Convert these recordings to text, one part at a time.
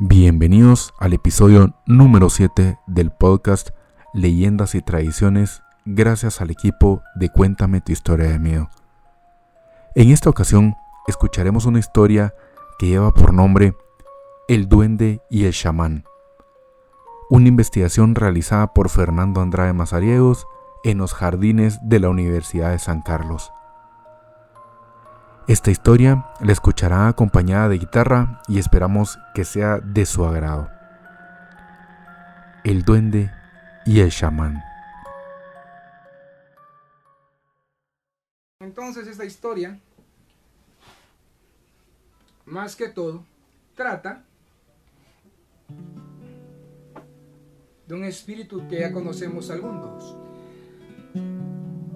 Bienvenidos al episodio número 7 del podcast Leyendas y Tradiciones gracias al equipo de Cuéntame tu historia de miedo. En esta ocasión escucharemos una historia que lleva por nombre El duende y el chamán. Una investigación realizada por Fernando Andrade Mazariegos en los jardines de la Universidad de San Carlos. Esta historia la escuchará acompañada de guitarra y esperamos que sea de su agrado. El duende y el chamán. Entonces esta historia, más que todo, trata de un espíritu que ya conocemos algunos.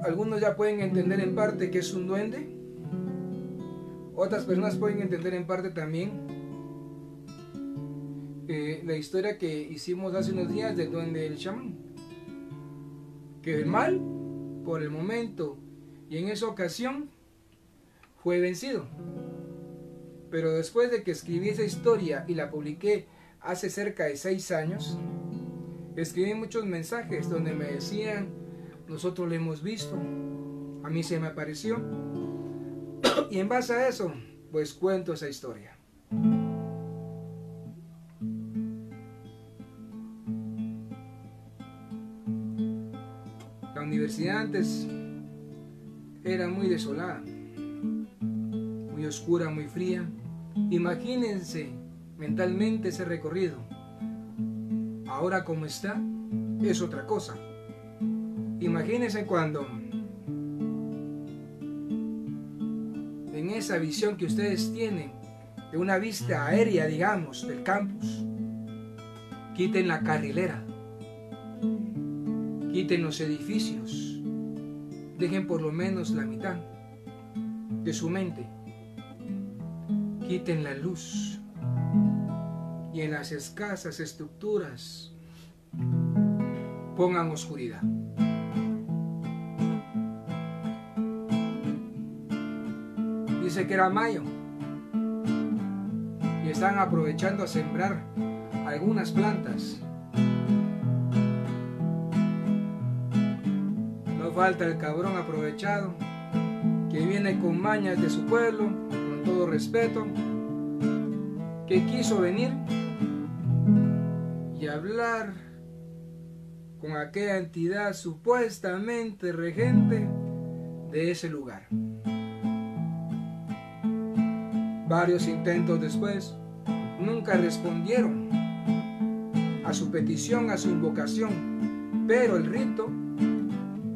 Algunos ya pueden entender en parte que es un duende otras personas pueden entender en parte también eh, la historia que hicimos hace unos días del duende del chamán. Que el mal, por el momento y en esa ocasión, fue vencido. Pero después de que escribí esa historia y la publiqué hace cerca de seis años, escribí muchos mensajes donde me decían, nosotros lo hemos visto, a mí se me apareció, y en base a eso, pues cuento esa historia. La universidad antes era muy desolada, muy oscura, muy fría. Imagínense mentalmente ese recorrido. Ahora como está, es otra cosa. Imagínense cuando esa visión que ustedes tienen de una vista aérea, digamos, del campus. Quiten la carrilera. Quiten los edificios. Dejen por lo menos la mitad de su mente. Quiten la luz. Y en las escasas estructuras pongan oscuridad. Dice que era mayo y están aprovechando a sembrar algunas plantas. No falta el cabrón aprovechado que viene con mañas de su pueblo, con todo respeto, que quiso venir y hablar con aquella entidad supuestamente regente de ese lugar. Varios intentos después, nunca respondieron a su petición, a su invocación, pero el rito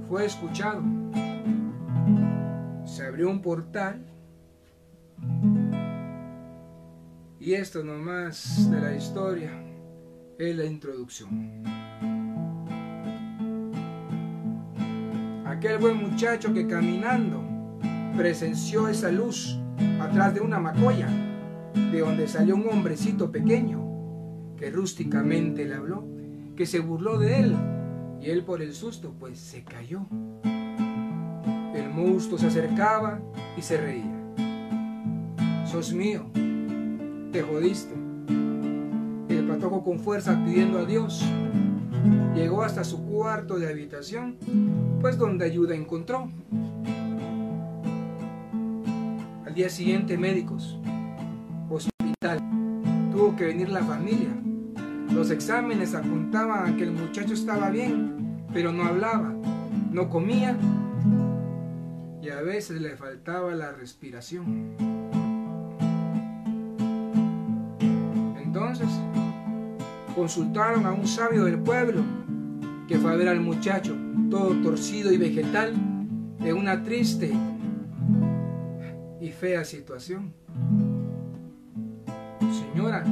fue escuchado. Se abrió un portal y esto nomás de la historia es la introducción. Aquel buen muchacho que caminando presenció esa luz atrás de una macoya, de donde salió un hombrecito pequeño, que rústicamente le habló, que se burló de él, y él por el susto pues se cayó. El monstruo se acercaba y se reía. Sos mío, te jodiste. El patojo con fuerza pidiendo a Dios llegó hasta su cuarto de habitación, pues donde ayuda encontró día siguiente médicos, hospital, tuvo que venir la familia. Los exámenes apuntaban a que el muchacho estaba bien, pero no hablaba, no comía y a veces le faltaba la respiración. Entonces, consultaron a un sabio del pueblo que fue a ver al muchacho todo torcido y vegetal de una triste fea situación. Señora,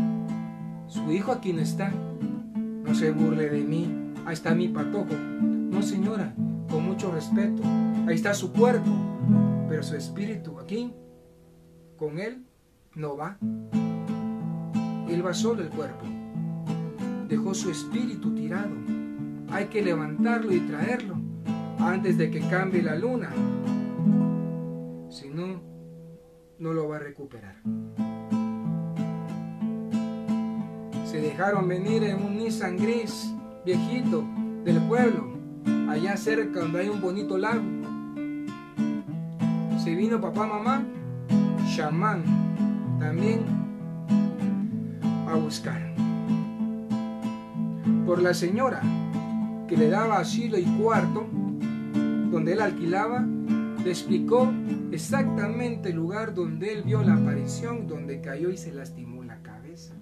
su hijo aquí no está. No se burle de mí. Ahí está mi patojo. No, señora, con mucho respeto. Ahí está su cuerpo. Pero su espíritu aquí, con él, no va. Él va solo el cuerpo. Dejó su espíritu tirado. Hay que levantarlo y traerlo antes de que cambie la luna. Si no, no lo va a recuperar. se dejaron venir en un Nissan gris viejito del pueblo, allá cerca donde hay un bonito lago. Se vino papá, mamá, chamán, también a buscar. Por la señora que le daba asilo y cuarto, donde él alquilaba, le explicó exactamente el lugar donde él vio la aparición, donde cayó y se lastimó la cabeza.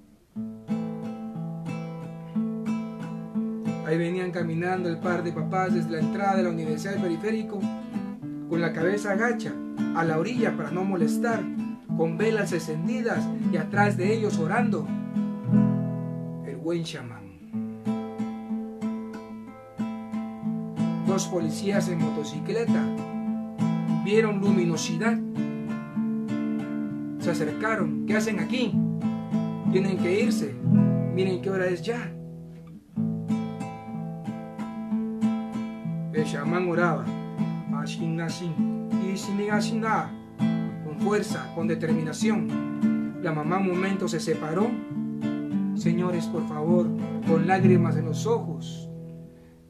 Ahí venían caminando el par de papás desde la entrada de la Universidad del Periférico, con la cabeza agacha, a la orilla para no molestar, con velas encendidas y atrás de ellos orando. El buen chamán. Dos policías en motocicleta vieron luminosidad. Se acercaron. ¿Qué hacen aquí? Tienen que irse. Miren qué hora es ya. El chamán oraba. Con fuerza, con determinación. La mamá un momento se separó. Señores, por favor, con lágrimas en los ojos.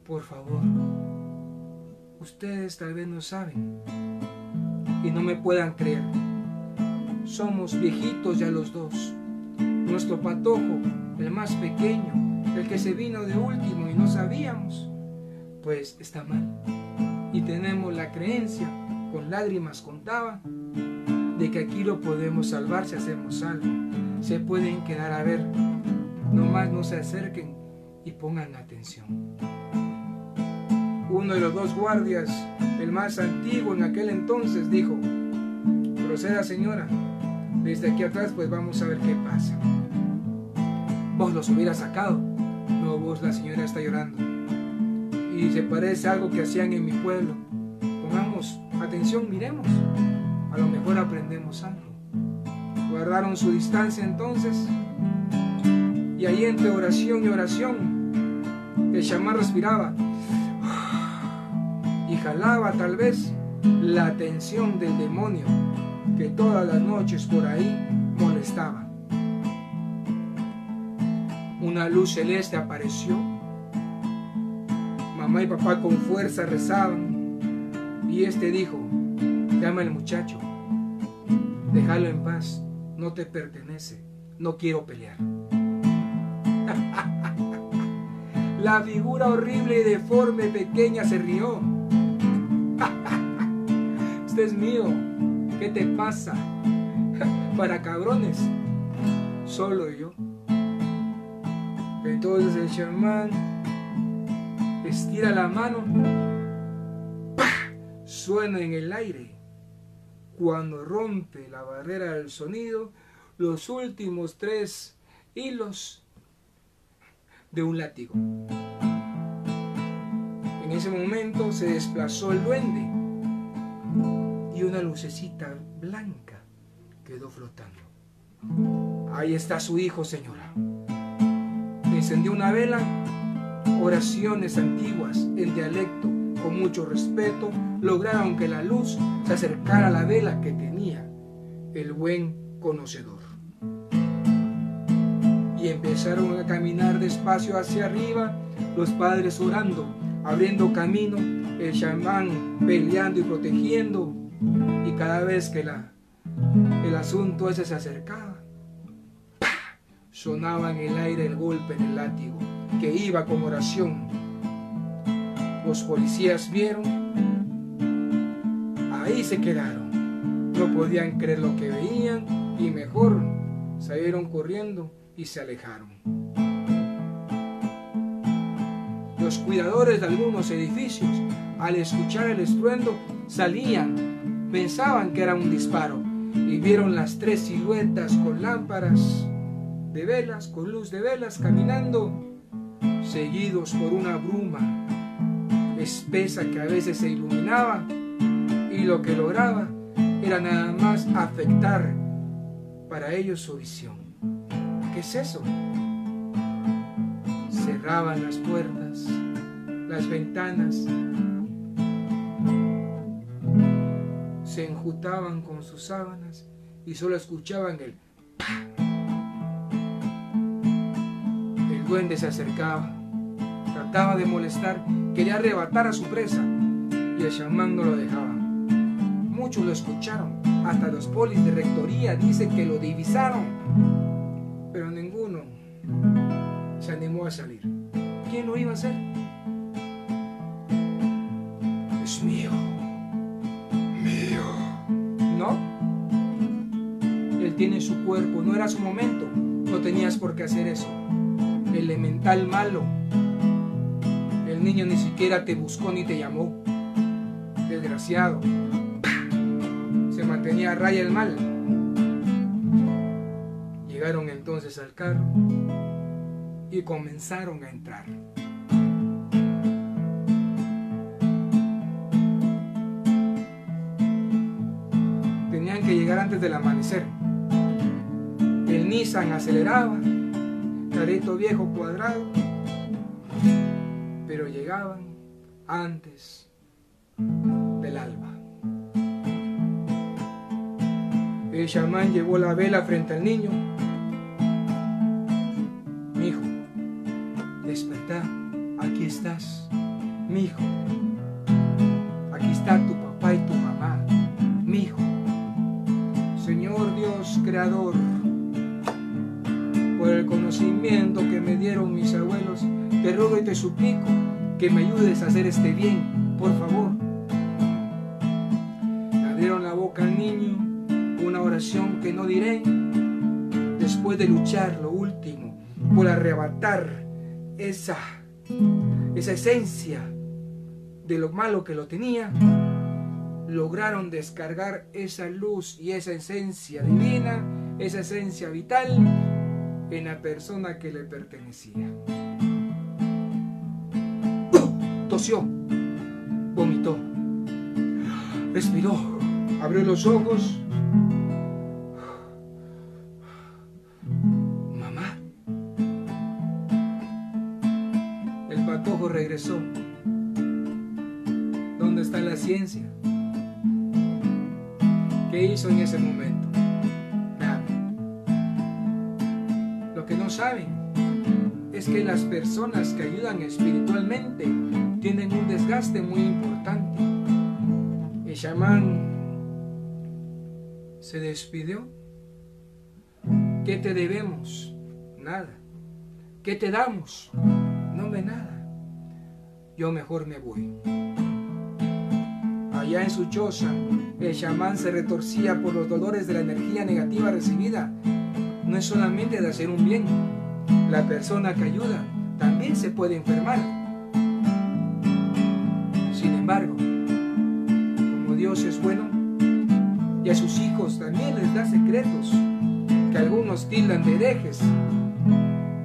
Por favor. Ustedes tal vez no saben y no me puedan creer. Somos viejitos ya los dos. Nuestro patojo, el más pequeño, el que se vino de último y no sabíamos, pues está mal. Y tenemos la creencia, con lágrimas contaba, de que aquí lo podemos salvar si hacemos algo. Se pueden quedar a ver, nomás no se acerquen y pongan atención. Uno de los dos guardias, el más antiguo en aquel entonces, dijo, proceda señora, desde aquí atrás pues vamos a ver qué pasa. Vos los hubiera sacado. No, vos la señora está llorando. Y se parece a algo que hacían en mi pueblo. Pongamos atención, miremos. A lo mejor aprendemos algo. Guardaron su distancia entonces. Y ahí entre oración y oración, el chamán respiraba jalaba tal vez la atención del demonio que todas las noches por ahí molestaba. Una luz celeste apareció. Mamá y papá con fuerza rezaban y este dijo, llama al muchacho, déjalo en paz, no te pertenece, no quiero pelear. La figura horrible y deforme pequeña se rió este es mío. ¿Qué te pasa? Para cabrones. Solo yo. Entonces el chamán estira la mano. Suena en el aire. Cuando rompe la barrera del sonido, los últimos tres hilos de un látigo. En ese momento se desplazó el duende y una lucecita blanca quedó flotando. Ahí está su hijo, señora. Encendió una vela, oraciones antiguas en dialecto con mucho respeto lograron que la luz se acercara a la vela que tenía el buen conocedor. Y empezaron a caminar despacio hacia arriba, los padres orando, abriendo camino, el chamán peleando y protegiendo, y cada vez que la, el asunto ese se acercaba, sonaba en el aire el golpe del látigo, que iba como oración. Los policías vieron, ahí se quedaron. No podían creer lo que veían y mejor salieron corriendo y se alejaron. Los cuidadores de algunos edificios, al escuchar el estruendo, salían pensaban que era un disparo y vieron las tres siluetas con lámparas de velas, con luz de velas, caminando, seguidos por una bruma espesa que a veces se iluminaba y lo que lograba era nada más afectar para ellos su visión. ¿Qué es eso? Cerraban las puertas, las ventanas, se enjutaban con sus sábanas y solo escuchaban el duende se acercaba, trataba de molestar, quería arrebatar a su presa y el chamán no lo dejaba. Muchos lo escucharon, hasta los polis de rectoría dicen que lo divisaron, pero ninguno se animó a salir. ¿Quién lo iba a hacer? Es mío. Mío. ¿No? Él tiene su cuerpo, no era su momento. No tenías por qué hacer eso. Elemental malo. El niño ni siquiera te buscó ni te llamó. Desgraciado. Se mantenía a raya el mal. Llegaron entonces al carro y comenzaron a entrar. Tenían que llegar antes del amanecer. El Nissan aceleraba, carrito viejo cuadrado, pero llegaban antes del alba. El chamán llevó la vela frente al niño. Señor Dios Creador, por el conocimiento que me dieron mis abuelos, te ruego y te suplico que me ayudes a hacer este bien, por favor. Le abrieron la boca al niño, una oración que no diré, después de luchar lo último por arrebatar esa, esa esencia de lo malo que lo tenía, lograron descargar esa luz y esa esencia divina, esa esencia vital en la persona que le pertenecía. Tosió, vomitó, respiró, abrió los ojos. Las personas que ayudan espiritualmente tienen un desgaste muy importante. El chamán se despidió. ¿Qué te debemos? Nada. ¿Qué te damos? No me nada. Yo mejor me voy. Allá en su choza, el chamán se retorcía por los dolores de la energía negativa recibida. No es solamente de hacer un bien. La persona que ayuda también se puede enfermar. Sin embargo, como Dios es bueno, y a sus hijos también les da secretos que algunos tildan de herejes,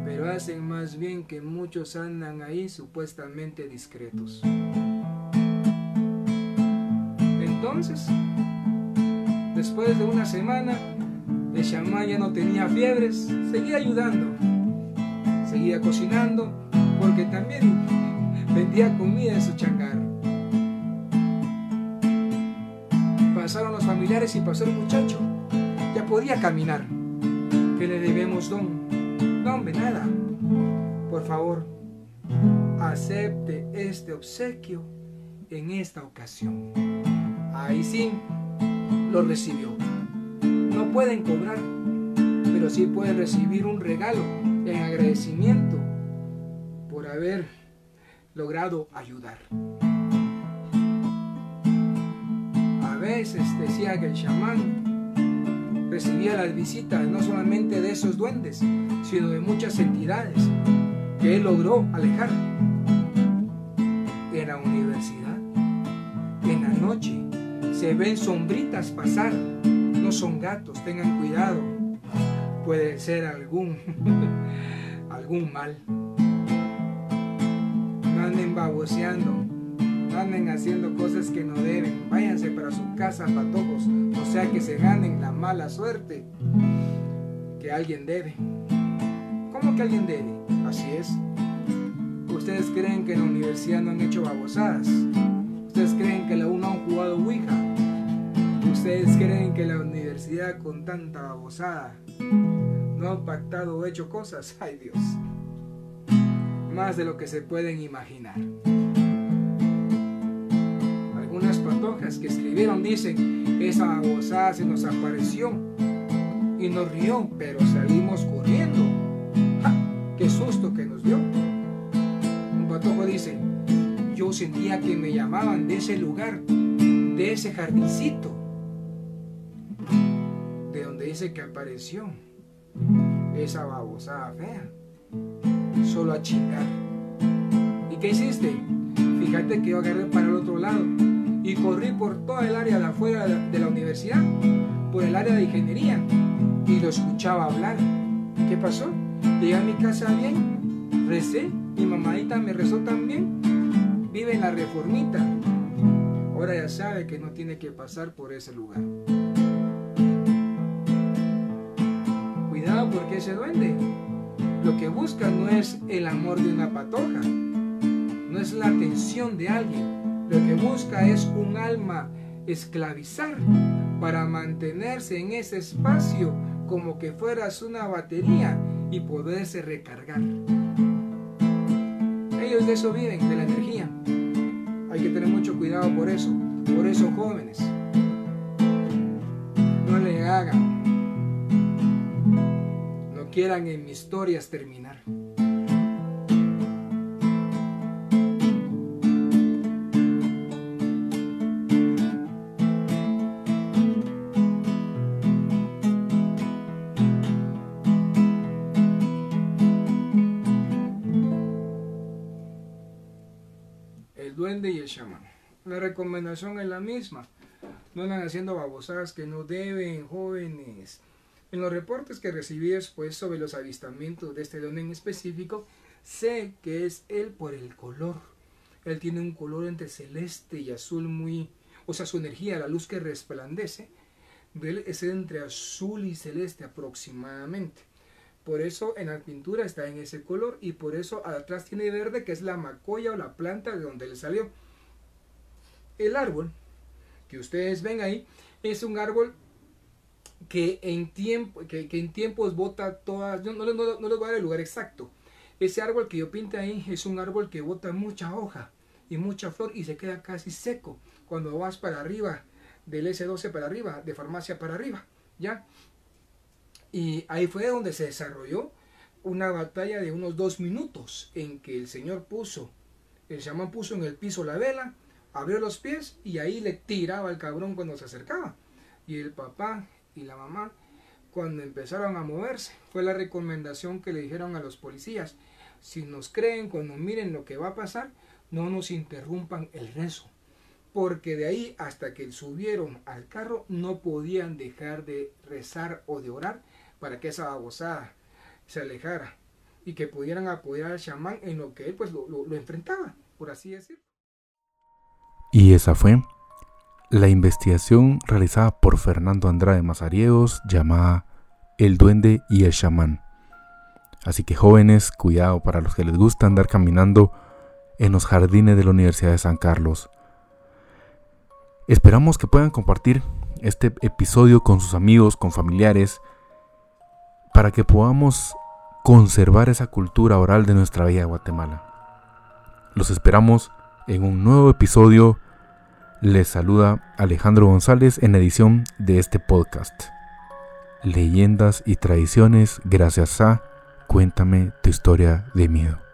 pero hacen más bien que muchos andan ahí supuestamente discretos. Entonces, después de una semana, el chamán ya no tenía fiebres, seguía ayudando, seguía cocinando, porque también vendía comida en su changarro. Pasaron los familiares y pasó el muchacho, ya podía caminar. ¿Qué le debemos, don? No, hombre, nada. Por favor, acepte este obsequio en esta ocasión. Ahí sí, lo recibió. No pueden cobrar, pero sí pueden recibir un regalo en agradecimiento por haber logrado ayudar. A veces decía que el chamán recibía las visitas no solamente de esos duendes, sino de muchas entidades que él logró alejar. En la universidad, en la noche, se ven sombritas pasar, no son gatos, tengan cuidado, puede ser algún, algún mal. No anden baboseando, no anden haciendo cosas que no deben, váyanse para su casa, patojos, o sea que se ganen la mala suerte que alguien debe. ¿Cómo que alguien debe? Así es. ¿Ustedes creen que en la universidad no han hecho babosadas? ¿Ustedes creen que la UNO han jugado Ouija? ¿Ustedes creen que la universidad con tanta babosada no han pactado o hecho cosas? ¡Ay Dios! más de lo que se pueden imaginar. Algunas patojas que escribieron dicen, esa babosada se nos apareció y nos rió, pero salimos corriendo. ¡Qué susto que nos dio! Un patojo dice, yo sentía que me llamaban de ese lugar, de ese jardincito, de donde dice que apareció esa babosada fea solo a chingar. ¿Y qué hiciste? Fíjate que yo agarré para el otro lado y corrí por toda el área de afuera de la universidad, por el área de ingeniería, y lo escuchaba hablar. ¿Qué pasó? Llegué a mi casa bien, recé, mi mamadita me rezó también, vive en la reformita. Ahora ya sabe que no tiene que pasar por ese lugar. Cuidado porque ese duende lo que busca no es el amor de una patoja, no es la atención de alguien. Lo que busca es un alma esclavizar para mantenerse en ese espacio como que fueras una batería y poderse recargar. Ellos de eso viven, de la energía. Hay que tener mucho cuidado por eso, por eso jóvenes. No le hagan quieran en mis historias terminar. El duende y el chamán. La recomendación es la misma. No andan haciendo babosadas que no deben, jóvenes. En los reportes que recibí después sobre los avistamientos de este león en específico, sé que es él por el color. Él tiene un color entre celeste y azul muy, o sea, su energía, la luz que resplandece, de él es entre azul y celeste aproximadamente. Por eso en la pintura está en ese color y por eso atrás tiene verde que es la macoya o la planta de donde le salió. El árbol que ustedes ven ahí es un árbol que en, tiempo, que, en tiempos bota todas, no, no, les voy a dar el lugar exacto. Ese árbol que yo pinté ahí es un árbol que bota mucha hoja y mucha flor y se queda casi seco cuando vas para arriba, del S12 para arriba, de farmacia para arriba, ¿ya? Y ahí fue donde se desarrolló una batalla de unos dos minutos en que el señor puso, el chamán puso en el piso la vela, abrió los pies y ahí le tiraba al cabrón cuando se acercaba. Y el papá y la mamá, cuando empezaron a moverse, fue la recomendación que le dijeron a los policías. Si nos creen, cuando miren lo que va a pasar, no nos interrumpan el rezo. Porque de ahí hasta que subieron al carro no podían dejar de rezar o de orar para que esa babosada se alejara y que pudieran apoyar al chamán en lo que él pues lo, lo enfrentaba, por así decirlo. Y esa fue la investigación realizada por Fernando Andrade Mazariegos llamada El Duende y el Chamán. Así que jóvenes, cuidado para los que les gusta andar caminando en los jardines de la Universidad de San Carlos. Esperamos que puedan compartir este episodio con sus amigos, con familiares, para que podamos conservar esa cultura oral de nuestra bella Guatemala. Los esperamos en un nuevo episodio les saluda Alejandro González en edición de este podcast. Leyendas y tradiciones gracias a Cuéntame tu historia de miedo.